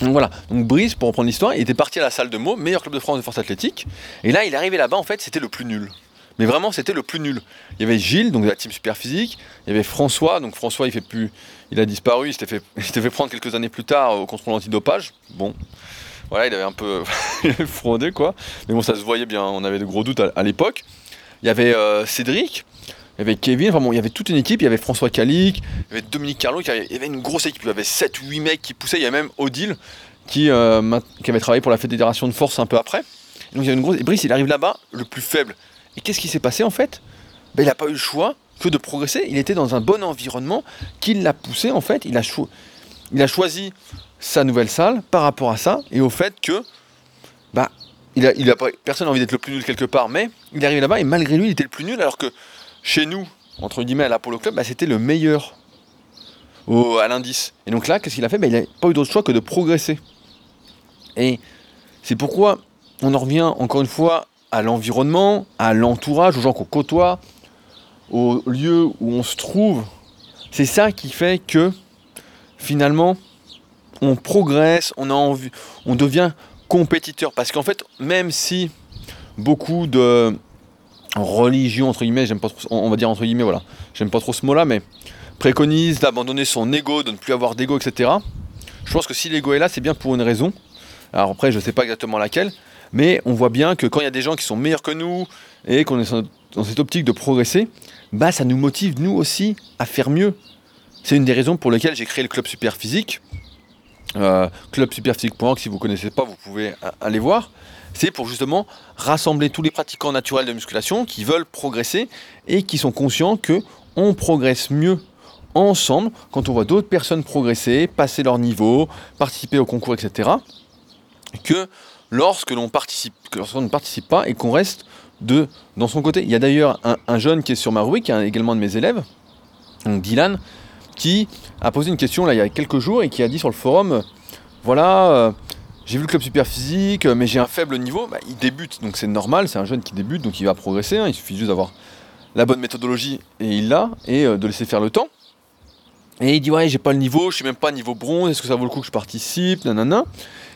Donc voilà, donc Brice, pour reprendre l'histoire, il était parti à la salle de mots, meilleur club de France de force athlétique, et là il est arrivé là-bas, en fait, c'était le plus nul. Mais vraiment, c'était le plus nul. Il y avait Gilles, donc de la team super physique, il y avait François, donc François il fait plus. Il a disparu, il s'était fait, prendre quelques années plus tard au contrôle antidopage. Bon, voilà, il avait un peu fraudé quoi. Mais bon, ça se voyait bien, on avait de gros doutes à, l'époque. Il y avait euh, Cédric, il y avait Kevin, enfin bon, il y avait toute une équipe, il y avait François Calic, il y avait Dominique Carlo, il y avait une grosse équipe, il y avait 7-8 mecs qui poussaient, il y avait même Odile qui, euh, qui avait travaillé pour la Fédération de Force un peu après. Donc il y a une grosse. Et Brice, il arrive là-bas, le plus faible. Et qu'est-ce qui s'est passé en fait? Ben, Il n'a pas eu le choix que de progresser. Il était dans un bon environnement qui l'a poussé en fait. Il a, il a choisi sa nouvelle salle par rapport à ça et au fait que bah, il a, il a personne n'a envie d'être le plus nul quelque part, mais il arrive là-bas et malgré lui, il était le plus nul alors que chez nous, entre guillemets, à l'Apollo Club, bah, c'était le meilleur au, à l'indice. Et donc là, qu'est-ce qu'il a fait? Bah, Il n'a pas eu d'autre choix que de progresser. Et c'est pourquoi on en revient encore une fois à l'environnement, à l'entourage, aux gens qu'on côtoie, au lieu où on se trouve. C'est ça qui fait que finalement on progresse, on a envie, on devient compétiteur. Parce qu'en fait, même si beaucoup de religion entre guillemets, j'aime pas on va dire entre guillemets, voilà, j'aime pas trop ce mot-là, mais préconise d'abandonner son ego, de ne plus avoir d'ego, etc. Je pense que si l'ego est là, c'est bien pour une raison. Alors après, je sais pas exactement laquelle, mais on voit bien que quand il y a des gens qui sont meilleurs que nous et qu'on est dans cette optique de progresser, bah ça nous motive nous aussi à faire mieux. C'est une des raisons pour lesquelles j'ai créé le club super physique. euh, clubsuperphysique.org, si vous ne connaissez pas, vous pouvez aller voir. C'est pour justement rassembler tous les pratiquants naturels de musculation qui veulent progresser et qui sont conscients que on progresse mieux ensemble quand on voit d'autres personnes progresser, passer leur niveau, participer au concours, etc. que lorsque l'on lorsqu'on ne participe pas et qu'on reste de, dans son côté. Il y a d'ailleurs un, jeune qui est sur ma rubrique, qui est également de mes élèves, Dylan, qui a posé une question il y a quelques jours et qui a dit sur le forum, voilà, euh, j'ai vu le club super physique, mais j'ai un faible niveau. Bah, il débute, donc c'est normal, c'est un jeune qui débute, donc il va progresser. Hein. il suffit juste d'avoir la bonne méthodologie et il l'a, et euh, de laisser faire le temps. Et il dit ouais j'ai pas le niveau, je suis même pas niveau bronze, est-ce que ça vaut le coup que je participe, nanana.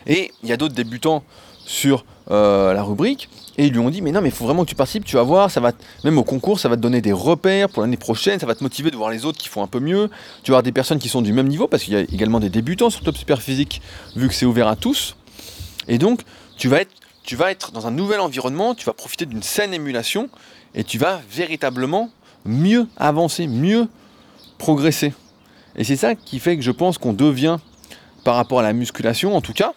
Et il y a d'autres débutants sur euh, la rubrique et ils lui ont dit mais non mais il faut vraiment que tu participes, tu vas voir, ça va même au concours ça va te donner des repères pour l'année prochaine, ça va te motiver de voir les autres qui font un peu mieux, tu vas avoir des personnes qui sont du même niveau parce qu'il y a également des débutants sur Top Super Physique vu que c'est ouvert à tous. Et donc tu vas être dans un nouvel environnement, tu vas profiter d'une saine émulation et tu vas véritablement mieux avancer, mieux progresser. Et c'est ça qui fait que je pense qu'on devient par rapport à la musculation en tout cas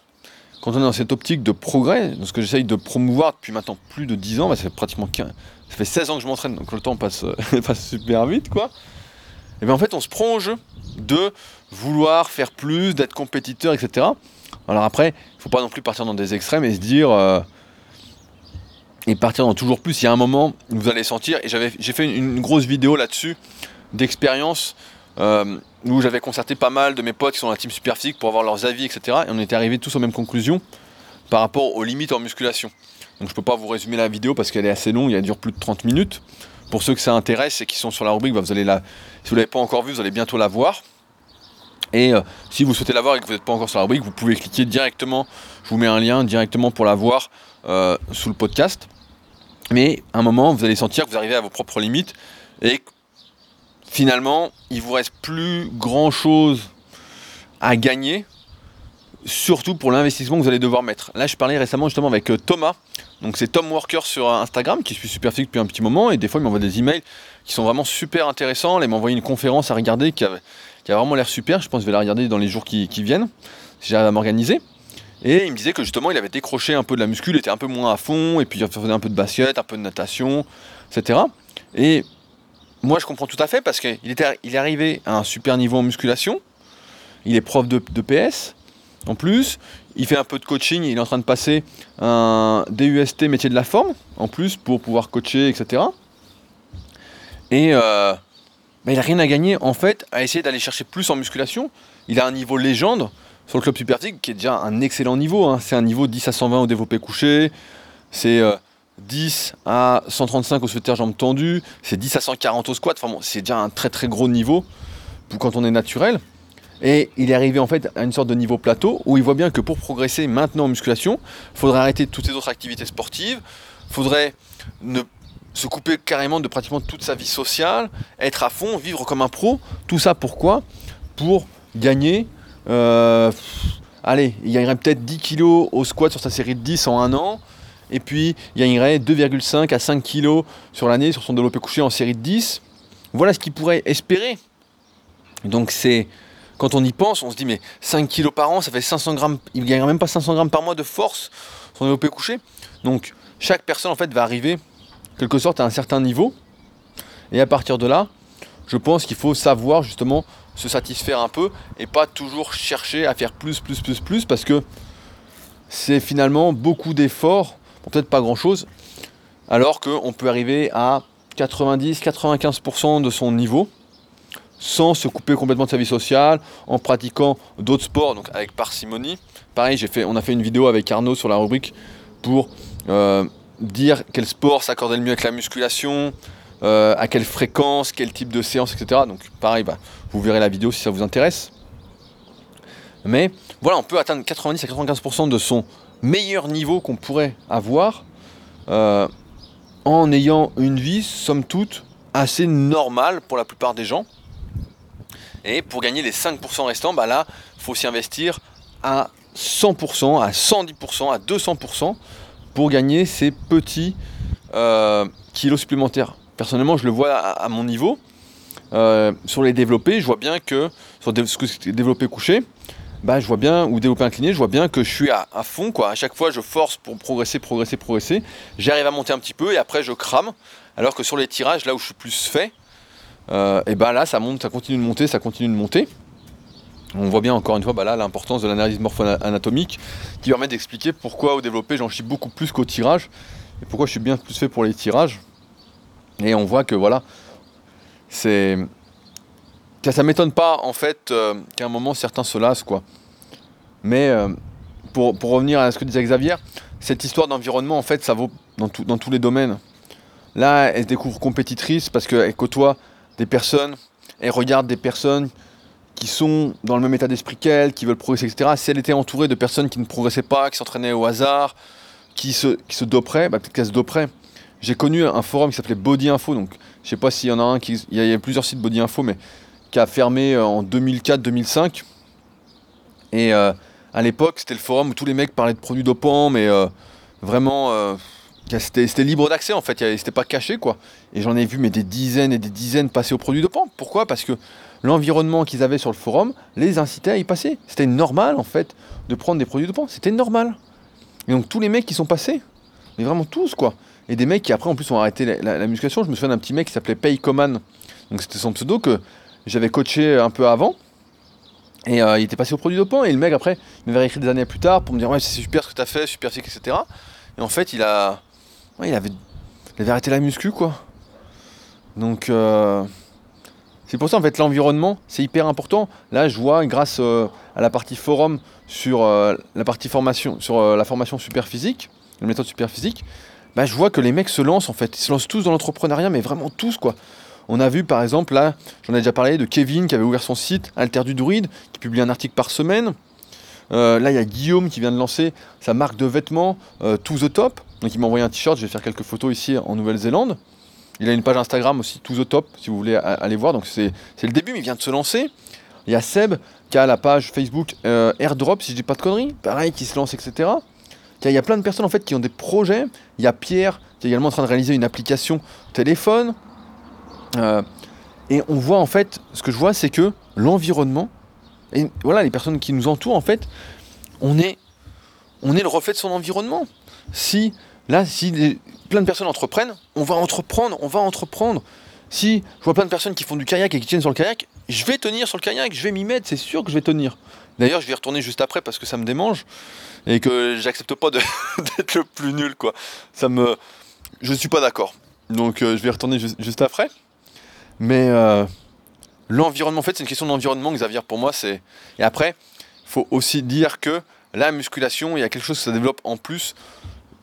quand on est dans cette optique de progrès, dans ce que j'essaye de promouvoir depuis maintenant plus de 10 ans, bah, ça fait pratiquement 15, ça fait 16 ans que je m'entraîne, donc le temps passe, passe super vite, quoi. Et bien en fait, on se prend au jeu de vouloir faire plus, d'être compétiteur, etc. Alors après, il faut pas non plus partir dans des extrêmes et se dire. Euh, et partir dans toujours plus. Il y a un moment, vous allez sentir, et j'ai fait une, grosse vidéo là-dessus, d'expérience. Euh, où j'avais concerté pas mal de mes potes qui sont dans la team Superphysique pour avoir leurs avis, etc. Et on était arrivés tous aux mêmes conclusions par rapport aux limites en musculation. Donc je peux pas vous résumer la vidéo parce qu'elle est assez longue, elle dure plus de 30 minutes. Pour ceux que ça intéresse et qui sont sur la rubrique, bah, vous allez la, si vous l'avez pas encore vue, vous allez bientôt la voir. Et euh, si vous souhaitez la voir et que vous n'êtes pas encore sur la rubrique, vous pouvez cliquer directement, je vous mets un lien directement pour la voir euh, sous le podcast. Mais à un moment, vous allez sentir que vous arrivez à vos propres limites et finalement, il vous reste plus grand chose à gagner, surtout pour l'investissement que vous allez devoir mettre. Là, je parlais récemment justement avec euh, Thomas, donc c'est Tom Worker sur Instagram, qui suit Superphysique depuis un petit moment, et des fois il m'envoie des emails qui sont vraiment super intéressants. il m'a envoyé une conférence à regarder qui a, vraiment l'air super. Je pense que je vais la regarder dans les jours qui, viennent, si j'arrive à m'organiser. Et il me disait que justement il avait décroché un peu de la muscule, était un peu moins à fond, et puis il faisait un peu de basket, un peu de natation, etc. Et moi je comprends tout à fait parce qu'il était, il est arrivé à un super niveau en musculation. Il est prof de, PS. En plus, il fait un peu de coaching. Il est en train de passer un DUST métier de la forme en plus pour pouvoir coacher, etc. Et euh, il n'a rien à gagner en fait à essayer d'aller chercher plus en musculation. Il a un niveau légende sur le club Super qui est déjà un excellent niveau. Hein. C'est un niveau 10 à 120 au développé couché. C'est euh, 10 à 135 au souterre jambes tendues, c'est 10 à 140 au squat, c'est déjà un très très gros niveau pour quand on est naturel. Et il est arrivé en fait à une sorte de niveau plateau où il voit bien que pour progresser maintenant en musculation, il faudrait arrêter toutes les autres activités sportives, il faudrait ne, se couper carrément de pratiquement toute sa vie sociale, être à fond, vivre comme un pro. Tout ça pourquoi? Pour gagner. Euh, allez, il gagnerait peut-être 10 kilos au squat sur sa série de 10 en un an et puis il gagnerait 2,5 à 5 kg sur l'année sur son développé couché en série de 10. Voilà ce qu'il pourrait espérer. Donc c'est quand on y pense, on se dit mais 5 kg par an, ça fait 500 grammes, il gagnerait même pas 500 grammes par mois de force sur son développé couché. Donc chaque personne en fait va arriver quelque sorte à un certain niveau. Et à partir de là, je pense qu'il faut savoir justement se satisfaire un peu et pas toujours chercher à faire plus, plus, plus, plus parce que c'est finalement beaucoup d'efforts peut-être pas grand-chose, alors qu'on peut arriver à 90-95% de son niveau sans se couper complètement de sa vie sociale, en pratiquant d'autres sports, donc avec parcimonie. Pareil, j'ai fait, on a fait une vidéo avec Arnaud sur la rubrique pour euh, dire quel sport s'accordait le mieux avec la musculation, euh, à quelle fréquence, quel type de séance, etc. Donc pareil, bah, vous verrez la vidéo si ça vous intéresse. Mais voilà, on peut atteindre 90 à 95% de son meilleur niveau qu'on pourrait avoir euh, en ayant une vie, somme toute, assez normale pour la plupart des gens. Et pour gagner les 5% restants, bah là, il faut s'y investir à 100%, à 110%, à 200% pour gagner ces petits euh, kilos supplémentaires. Personnellement, je le vois à, mon niveau. Euh, sur les développés, je vois bien que sur développé couché, bah, je vois bien, ou développer incliné, je vois bien que je suis à, fond, quoi. À chaque fois, je force pour progresser, progresser, progresser. J'arrive à monter un petit peu et après, je crame. Alors que sur les tirages, là où je suis plus fait, euh, et bah là, ça monte, ça continue de monter, ça continue de monter. On voit bien encore une fois bah l'importance de l'analyse morpho-anatomique qui permet d'expliquer pourquoi au développé j'en chie beaucoup plus qu'au tirage et pourquoi je suis bien plus fait pour les tirages. Et on voit que voilà, c'est ça, m'étonne pas en fait euh, qu'à un moment certains se lassent quoi. Mais euh, pour, revenir à ce que disait Xavier, cette histoire d'environnement en fait ça vaut dans, dans tous les domaines. Là, elle se découvre compétitrice parce qu'elle côtoie des personnes, elle regarde des personnes qui sont dans le même état d'esprit qu'elle, qui veulent progresser, etc. Si elle était entourée de personnes qui ne progressaient pas, qui s'entraînaient au hasard, qui se, qui se doperaient, bah, peut-être qu'elle se doperait. J'ai connu un forum qui s'appelait Body Info, donc je sais pas s'il y en a un. Il y a plusieurs sites Body Info, mais qui a fermé euh, en 2004-2005. Et euh, à l'époque, c'était le forum où tous les mecs parlaient de produits dopants, mais euh, vraiment, c'était libre d'accès en fait, c'était pas caché quoi. Et j'en ai vu mais des dizaines et des dizaines passer aux produits dopants. Pourquoi? Parce que l'environnement qu'ils avaient sur le forum les incitait à y passer. C'était normal en fait de prendre des produits dopants, c'était normal. Et donc tous les mecs qui sont passés, mais vraiment tous quoi. Et des mecs qui après en plus ont arrêté la, musculation. Je me souviens d'un petit mec qui s'appelait Paycoman. Donc c'était son pseudo que j'avais coaché un peu avant. Et euh, il était passé au produit dopant. Et le mec, après, il m'avait écrit des années plus tard pour me dire Ouais, c'est super ce que tu as fait, super physique, etc. Et en fait, il a. il, avait... il avait arrêté la muscu, quoi. Donc. Euh, c'est pour ça, en fait, l'environnement, c'est hyper important. Là, je vois, grâce euh, à la partie forum sur la partie formation, sur la formation super physique, la méthode super physique, bah, je vois que les mecs se lancent, en fait. Ils se lancent tous dans l'entrepreneuriat, mais vraiment tous, quoi. On a vu par exemple, là, j'en ai déjà parlé, de Kevin qui avait ouvert son site Alter du Druide, qui publie un article par semaine. Euh, là, il y a Guillaume qui vient de lancer sa marque de vêtements euh, To The Top. Donc, il m'a envoyé un t-shirt. Je vais faire quelques photos ici en Nouvelle-Zélande. Il a une page Instagram aussi, To The Top, si vous voulez aller voir. Donc, c'est le début, mais il vient de se lancer. Il y a Seb qui a la page Facebook euh, Airdrop, si je dis pas de conneries. Pareil, qui se lance, etc. Il y a plein de personnes en fait qui ont des projets. Il y a Pierre qui est également en train de réaliser une application téléphone. Euh, et on voit en fait, ce que je vois, c'est que l'environnement, et voilà, les personnes qui nous entourent, en fait, on est, on est le reflet de son environnement. Si, là, si plein de personnes entreprennent, on va entreprendre, on va entreprendre. Si je vois plein de personnes qui font du kayak et qui tiennent sur le kayak, je vais tenir sur le kayak, je vais m'y mettre, c'est sûr que je vais tenir. D'ailleurs, je vais retourner juste après parce que ça me démange et que j'accepte pas d'être le plus nul, quoi. Ça me, je suis pas d'accord. Donc, euh, je vais retourner juste après. Mais euh, l'environnement, en fait, c'est une question d'environnement, Xavier, pour moi. c'est Et après, faut aussi dire que la musculation, il y a quelque chose qui se développe en plus,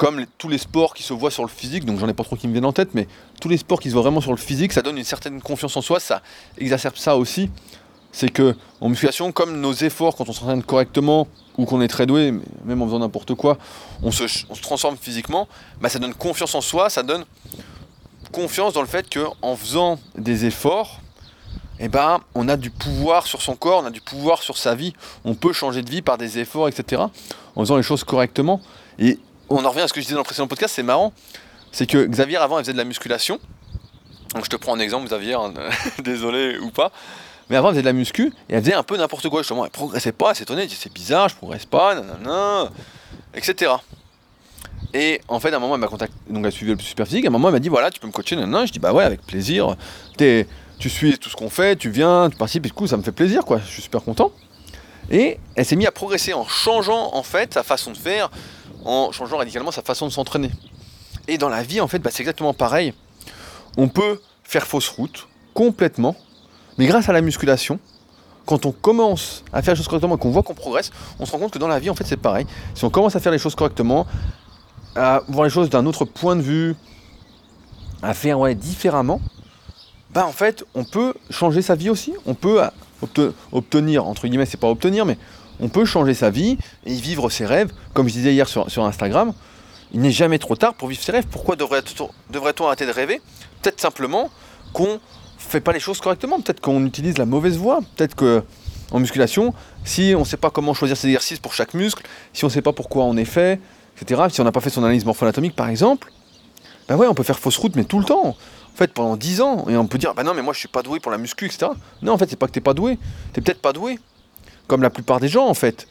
comme tous les sports qui se voient sur le physique, donc j'en ai pas trop qui me viennent en tête, mais tous les sports qui se voient vraiment sur le physique, ça donne une certaine confiance en soi, ça exacerbe ça aussi. C'est que en musculation, comme nos efforts, quand on s'entraîne correctement, ou qu'on est très doué, même en faisant n'importe quoi, on se, transforme physiquement, bah ça donne confiance en soi, ça donne confiance dans le fait qu'en faisant des efforts, eh ben, on a du pouvoir sur son corps, on a du pouvoir sur sa vie, on peut changer de vie par des efforts, etc. En faisant les choses correctement. Et on en revient à ce que je disais dans le précédent podcast, c'est marrant, c'est que Xavier avant elle faisait de la musculation. Donc je te prends un exemple, Xavier, hein, désolé ou pas. Mais avant elle faisait de la muscu et elle faisait un peu n'importe quoi justement. Elle progressait pas, elle s'étonnait, disait c'est bizarre, je progresse pas, nanana, etc. Et en fait, à un moment, elle m'a contacté, donc elle suivait le super physique. À un moment, elle m'a dit voilà, tu peux me coacher, non, Je dis bah ouais, avec plaisir. Tu suis tout ce qu'on fait, tu viens, tu participes, et du coup, ça me fait plaisir, quoi. Je suis super content. Et elle s'est mise à progresser en changeant en fait sa façon de faire, en changeant radicalement sa façon de s'entraîner. Et dans la vie, en fait, bah, c'est exactement pareil. On peut faire fausse route complètement, mais grâce à la musculation, quand on commence à faire les choses correctement et qu'on voit qu'on progresse, on se rend compte que dans la vie, en fait, c'est pareil. Si on commence à faire les choses correctement, à voir les choses d'un autre point de vue, à faire ouais, différemment, bah en fait, on peut changer sa vie aussi. On peut euh, obtenir, entre guillemets, c'est pas obtenir, mais on peut changer sa vie et vivre ses rêves. Comme je disais hier sur, Instagram, il n'est jamais trop tard pour vivre ses rêves. Pourquoi devrait-on arrêter de rêver? Peut-être simplement qu'on fait pas les choses correctement. Peut-être qu'on utilise la mauvaise voie. Peut-être que en musculation, si on ne sait pas comment choisir ses exercices pour chaque muscle, si on ne sait pas pourquoi on est fait, si on n'a pas fait son analyse morpho-anatomique, par exemple, ben ouais, on peut faire fausse route, mais tout le temps. En fait, pendant 10 ans, et on peut dire, bah non, mais moi je suis pas doué pour la muscu, etc. Non, en fait, c'est pas que t'es pas doué. T'es peut-être pas doué. Comme la plupart des gens en fait.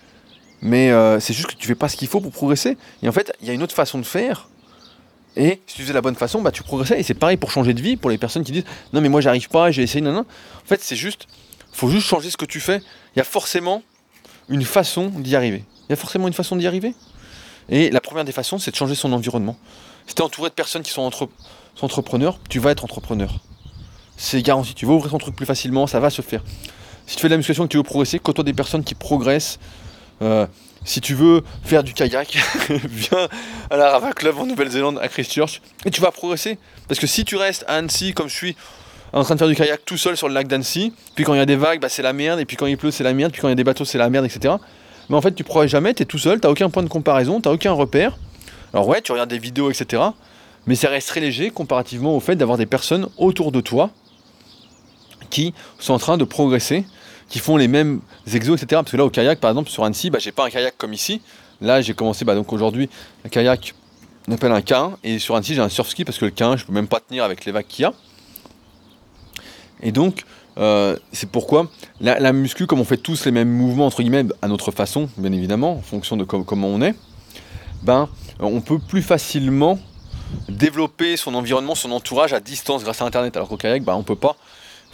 Mais euh, c'est juste que tu fais pas ce qu'il faut pour progresser. Et en fait, il y a une autre façon de faire. Et si tu faisais la bonne façon, bah tu progressais. Et c'est pareil pour changer de vie, pour les personnes qui disent non mais moi j'arrive pas, j'ai essayé, non non. En fait, c'est juste, faut juste changer ce que tu fais. Il y a forcément une façon d'y arriver. Il y a forcément une façon d'y arriver. Et la première des façons, c'est de changer son environnement. Si tu es entouré de personnes qui sont, sont entrepreneurs, tu vas être entrepreneur. C'est garanti. Tu vas ouvrir ton truc plus facilement, ça va se faire. Si tu fais de la musculation que tu veux progresser, côtoie des personnes qui progressent. Euh, si tu veux faire du kayak, viens à la Rava Club en Nouvelle-Zélande, à Christchurch, et tu vas progresser. Parce que si tu restes à Annecy, comme je suis, en train de faire du kayak tout seul sur le lac d'Annecy, puis quand il y a des vagues, bah, c'est la merde, et puis quand il pleut, c'est la merde, puis quand il y a des bateaux, c'est la merde, etc. Mais en fait, tu progresses jamais, tu es tout seul, tu aucun point de comparaison, tu aucun repère. Alors ouais, tu regardes des vidéos, etc. Mais ça reste très léger comparativement au fait d'avoir des personnes autour de toi qui sont en train de progresser, qui font les mêmes exos, etc. Parce que là, au kayak, par exemple, sur Annecy, bah, j'ai pas un kayak comme ici. Là, j'ai commencé bah, donc aujourd'hui un kayak, on appelle un K1, et sur Annecy, j'ai un surf ski parce que le K1, je peux même pas tenir avec les vagues qu'il y a. Et donc, euh, c'est pourquoi la, muscu, comme on fait tous les mêmes mouvements, entre guillemets, à notre façon, bien évidemment, en fonction de comment on est, ben, on peut plus facilement développer son environnement, son entourage à distance grâce à Internet. Alors qu'au kayak, ben, on peut pas.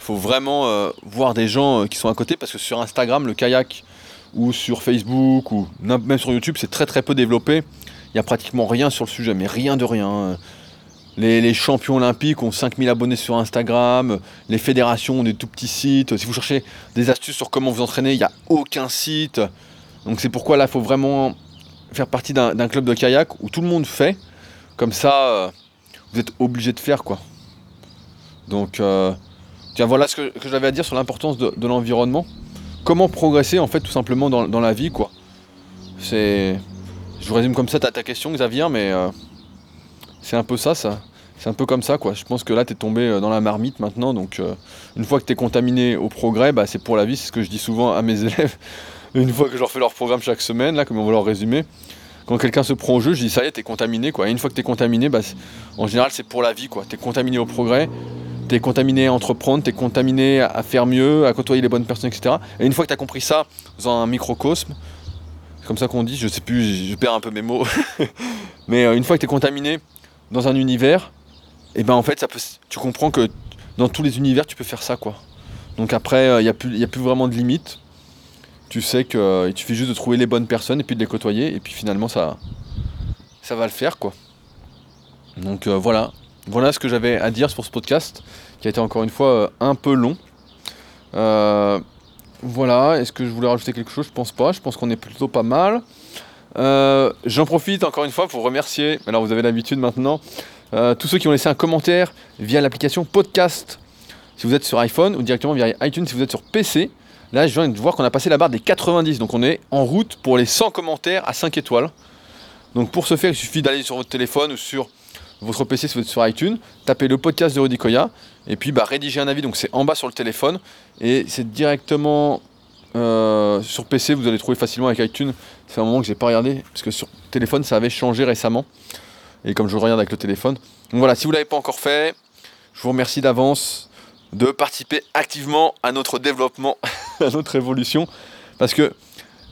Faut vraiment euh, voir des gens euh, qui sont à côté parce que sur Instagram, le kayak ou sur Facebook ou même sur YouTube, c'est très très peu développé. Il n'y a pratiquement rien sur le sujet, mais rien de rien. Les, champions olympiques ont 5000 abonnés sur Instagram, les fédérations ont des tout petits sites. Si vous cherchez des astuces sur comment vous entraîner, il n'y a aucun site. Donc c'est pourquoi là, il faut vraiment faire partie d'un club de kayak où tout le monde fait. Comme ça, euh, vous êtes obligé de faire quoi. Donc tiens, voilà ce que, j'avais à dire sur l'importance de, l'environnement. Comment progresser en fait tout simplement dans, la vie quoi. C'est. Je vous résume comme ça ta, ta question Xavier, mais euh, c'est un peu ça, ça. C'est un peu comme ça, quoi. Je pense que là, tu es tombé euh, dans la marmite maintenant. Donc, euh, une fois que tu es contaminé au progrès, bah, c'est pour la vie. C'est ce que je dis souvent à mes élèves. Une fois que je leur fais leur programme chaque semaine, là, comme on va leur résumer. Quand quelqu'un se prend au jeu, je dis ça y est, t'es contaminé, quoi. Et une fois que t'es contaminé, bah, en général, c'est pour la vie, quoi. T'es contaminé au progrès, t'es contaminé à entreprendre, t'es contaminé à faire mieux, à côtoyer les bonnes personnes, etc. Et une fois que t'as compris ça dans un microcosme, c'est comme ça qu'on dit, je sais plus, je perds un peu mes mots. Mais euh, une fois que t'es contaminé, dans un univers, et ben en fait, ça peut, tu comprends que dans tous les univers, tu peux faire ça, quoi. Donc après, il euh, n'y a, plus, a plus vraiment de limites. Tu sais qu'il euh, suffit juste de trouver les bonnes personnes et puis de les côtoyer, et puis finalement, ça, ça va le faire, quoi. Donc euh, voilà, voilà ce que j'avais à dire sur ce podcast, qui a été encore une fois un peu long. voilà, est-ce que je voulais rajouter quelque chose? Je pense pas, je pense qu'on est plutôt pas mal. Euh, j'en profite encore une fois pour remercier, alors vous avez l'habitude maintenant, euh, tous ceux qui ont laissé un commentaire via l'application podcast si vous êtes sur iPhone ou directement via iTunes si vous êtes sur PC. Là, je viens de voir qu'on a passé la barre des 90, donc on est en route pour les 100 commentaires à 5 étoiles. Donc pour ce faire, il suffit d'aller sur votre téléphone ou sur votre PC si vous êtes sur iTunes, taper le podcast de Rudy Koya, et puis bah, rédiger un avis, donc c'est en bas sur le téléphone, et c'est directement euh, sur PC, vous allez trouver facilement avec iTunes. C'est un moment que j'ai pas regardé, parce que sur téléphone, ça avait changé récemment. Et comme je regarde avec le téléphone. Donc voilà, si vous l'avez pas encore fait, je vous remercie d'avance de participer activement à notre développement, à notre évolution. Parce que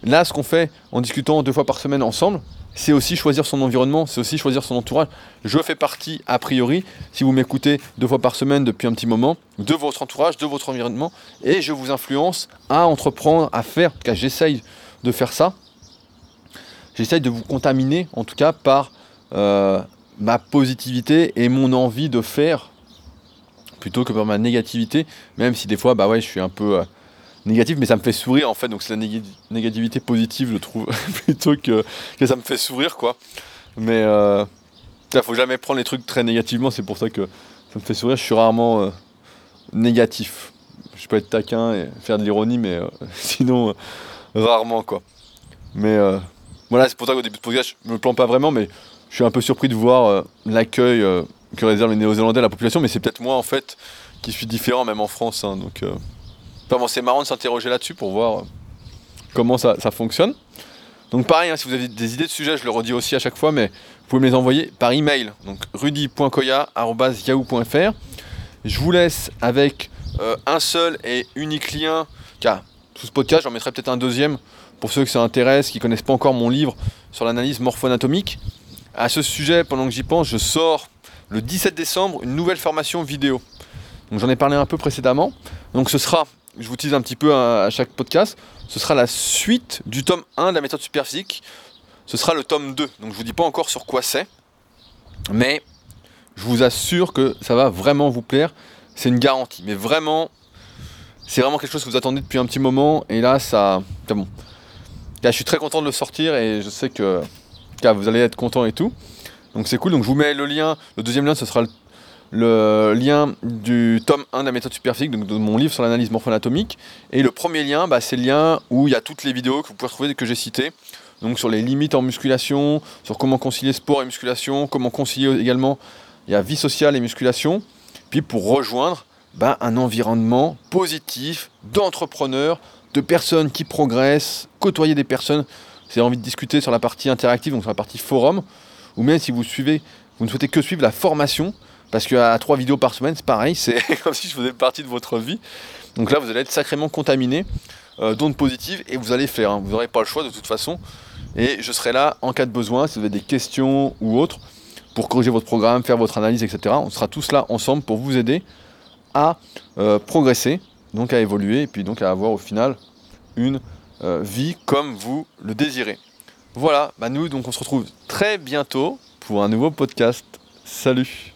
là, ce qu'on fait en discutant deux fois par semaine ensemble, c'est aussi choisir son environnement, c'est aussi choisir son entourage. Je fais partie, a priori, si vous m'écoutez deux fois par semaine depuis un petit moment, de votre entourage, de votre environnement, et je vous influence à entreprendre, à faire, en tout cas j'essaye de faire ça. J'essaye de vous contaminer, en tout cas, par euh, ma positivité et mon envie de faire, plutôt que par ma négativité, même si des fois, bah ouais, je suis un peu... Euh, négatif, mais ça me fait sourire en fait. Donc c'est la négativité positive, je trouve, plutôt que, que ça me fait sourire quoi. Mais euh, faut jamais prendre les trucs très négativement, c'est pour ça que ça me fait sourire. Je suis rarement euh, négatif. Je peux être taquin et faire de l'ironie, mais euh, sinon, rarement quoi. Mais voilà, c'est pour ça qu'au début de podcast, je me plante pas vraiment, mais je suis un peu surpris de voir l'accueil que réservent les Néo-Zélandais à la population, mais c'est peut-être moi en fait qui suis différent, même en France. Hein, donc c'est marrant de s'interroger là-dessus pour voir euh, comment ça, fonctionne. Donc pareil, hein, si vous avez des idées de sujets, je le redis aussi à chaque fois, mais vous pouvez me les envoyer par email. Donc rudy.koya.yahoo.fr. Je vous laisse avec euh, un seul et unique lien, car tout ce podcast, j'en mettrai peut-être un deuxième pour ceux que ça intéresse, qui connaissent pas encore mon livre sur l'analyse morpho-anatomique. À ce sujet, pendant que j'y pense, je sors le 17 décembre une nouvelle formation vidéo. Donc j'en ai parlé un peu précédemment. Donc ce sera, je vous tease un petit peu à, chaque podcast, ce sera la suite du tome 1 de la méthode superphysique. Ce sera le tome 2. Donc je vous dis pas encore sur quoi c'est. Mais je vous assure que ça va vraiment vous plaire. C'est une garantie. Mais vraiment, c'est vraiment quelque chose que vous attendez depuis un petit moment. Et là, ça. C'est bon. Là, je suis très content de le sortir et je sais que vous allez être content et tout. Donc c'est cool. Donc je vous mets le lien. Le deuxième lien, ce sera le, lien du tome 1 de la méthode superphysique, donc de mon livre sur l'analyse morpho-anatomique. Et le premier lien, bah, c'est le lien où il y a toutes les vidéos que vous pouvez retrouver que j'ai citées. Donc sur les limites en musculation, sur comment concilier sport et musculation, comment concilier également il y a vie sociale et musculation. Puis pour rejoindre bah, un environnement positif d'entrepreneurs, de personnes qui progressent, côtoyer des personnes. Avez envie de discuter sur la partie interactive, donc sur la partie forum, ou même si vous suivez, vous ne souhaitez que suivre la formation, parce qu'à trois vidéos par semaine, c'est pareil, c'est comme si je faisais partie de votre vie. Donc là, vous allez être sacrément contaminé euh, d'ondes positives et vous allez faire. Hein. Vous n'aurez pas le choix de toute façon. Et je serai là en cas de besoin, si vous avez des questions ou autres, pour corriger votre programme, faire votre analyse, etc. On sera tous là ensemble pour vous aider à euh, progresser, donc à évoluer, et puis donc à avoir au final une euh, vie comme vous le désirez. Voilà, bah nous donc on se retrouve très bientôt pour un nouveau podcast. Salut